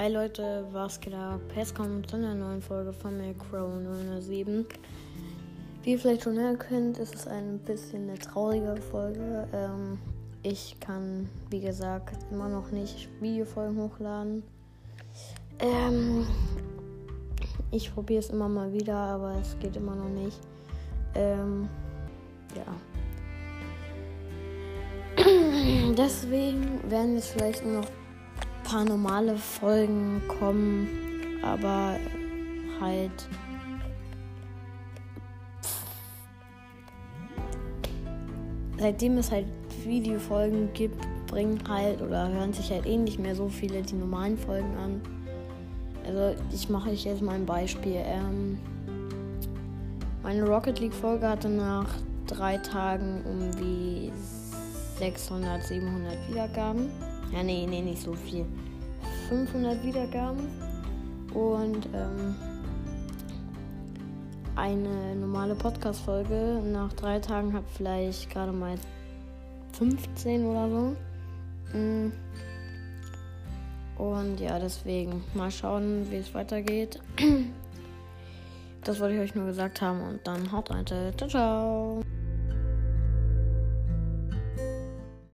Hi Leute, was geht ab? Jetzt kommt zu einer neuen Folge von mir, Crow 007. Wie ihr vielleicht schon hören könnt, ist es ein bisschen eine traurige Folge. Ähm, ich kann, wie gesagt, immer noch nicht Videofolgen hochladen. Ähm, ich probiere es immer mal wieder, aber es geht immer noch nicht. Ähm, ja. Deswegen werden jetzt vielleicht nur noch paar normale Folgen kommen, aber halt seitdem es halt Videofolgen gibt, bringen halt oder hören sich halt eh nicht mehr so viele die normalen Folgen an. Also ich mache euch jetzt mal ein Beispiel. Ähm, meine Rocket League Folge hatte nach drei Tagen um wie 600, 700 Wiedergaben. Ja, nee, nee, nicht so viel. 500 Wiedergaben. Und ähm, eine normale Podcast-Folge nach drei Tagen hat vielleicht gerade mal 15 oder so. Mm. Und ja, deswegen mal schauen, wie es weitergeht. Das wollte ich euch nur gesagt haben und dann haut rein. Ciao, ciao.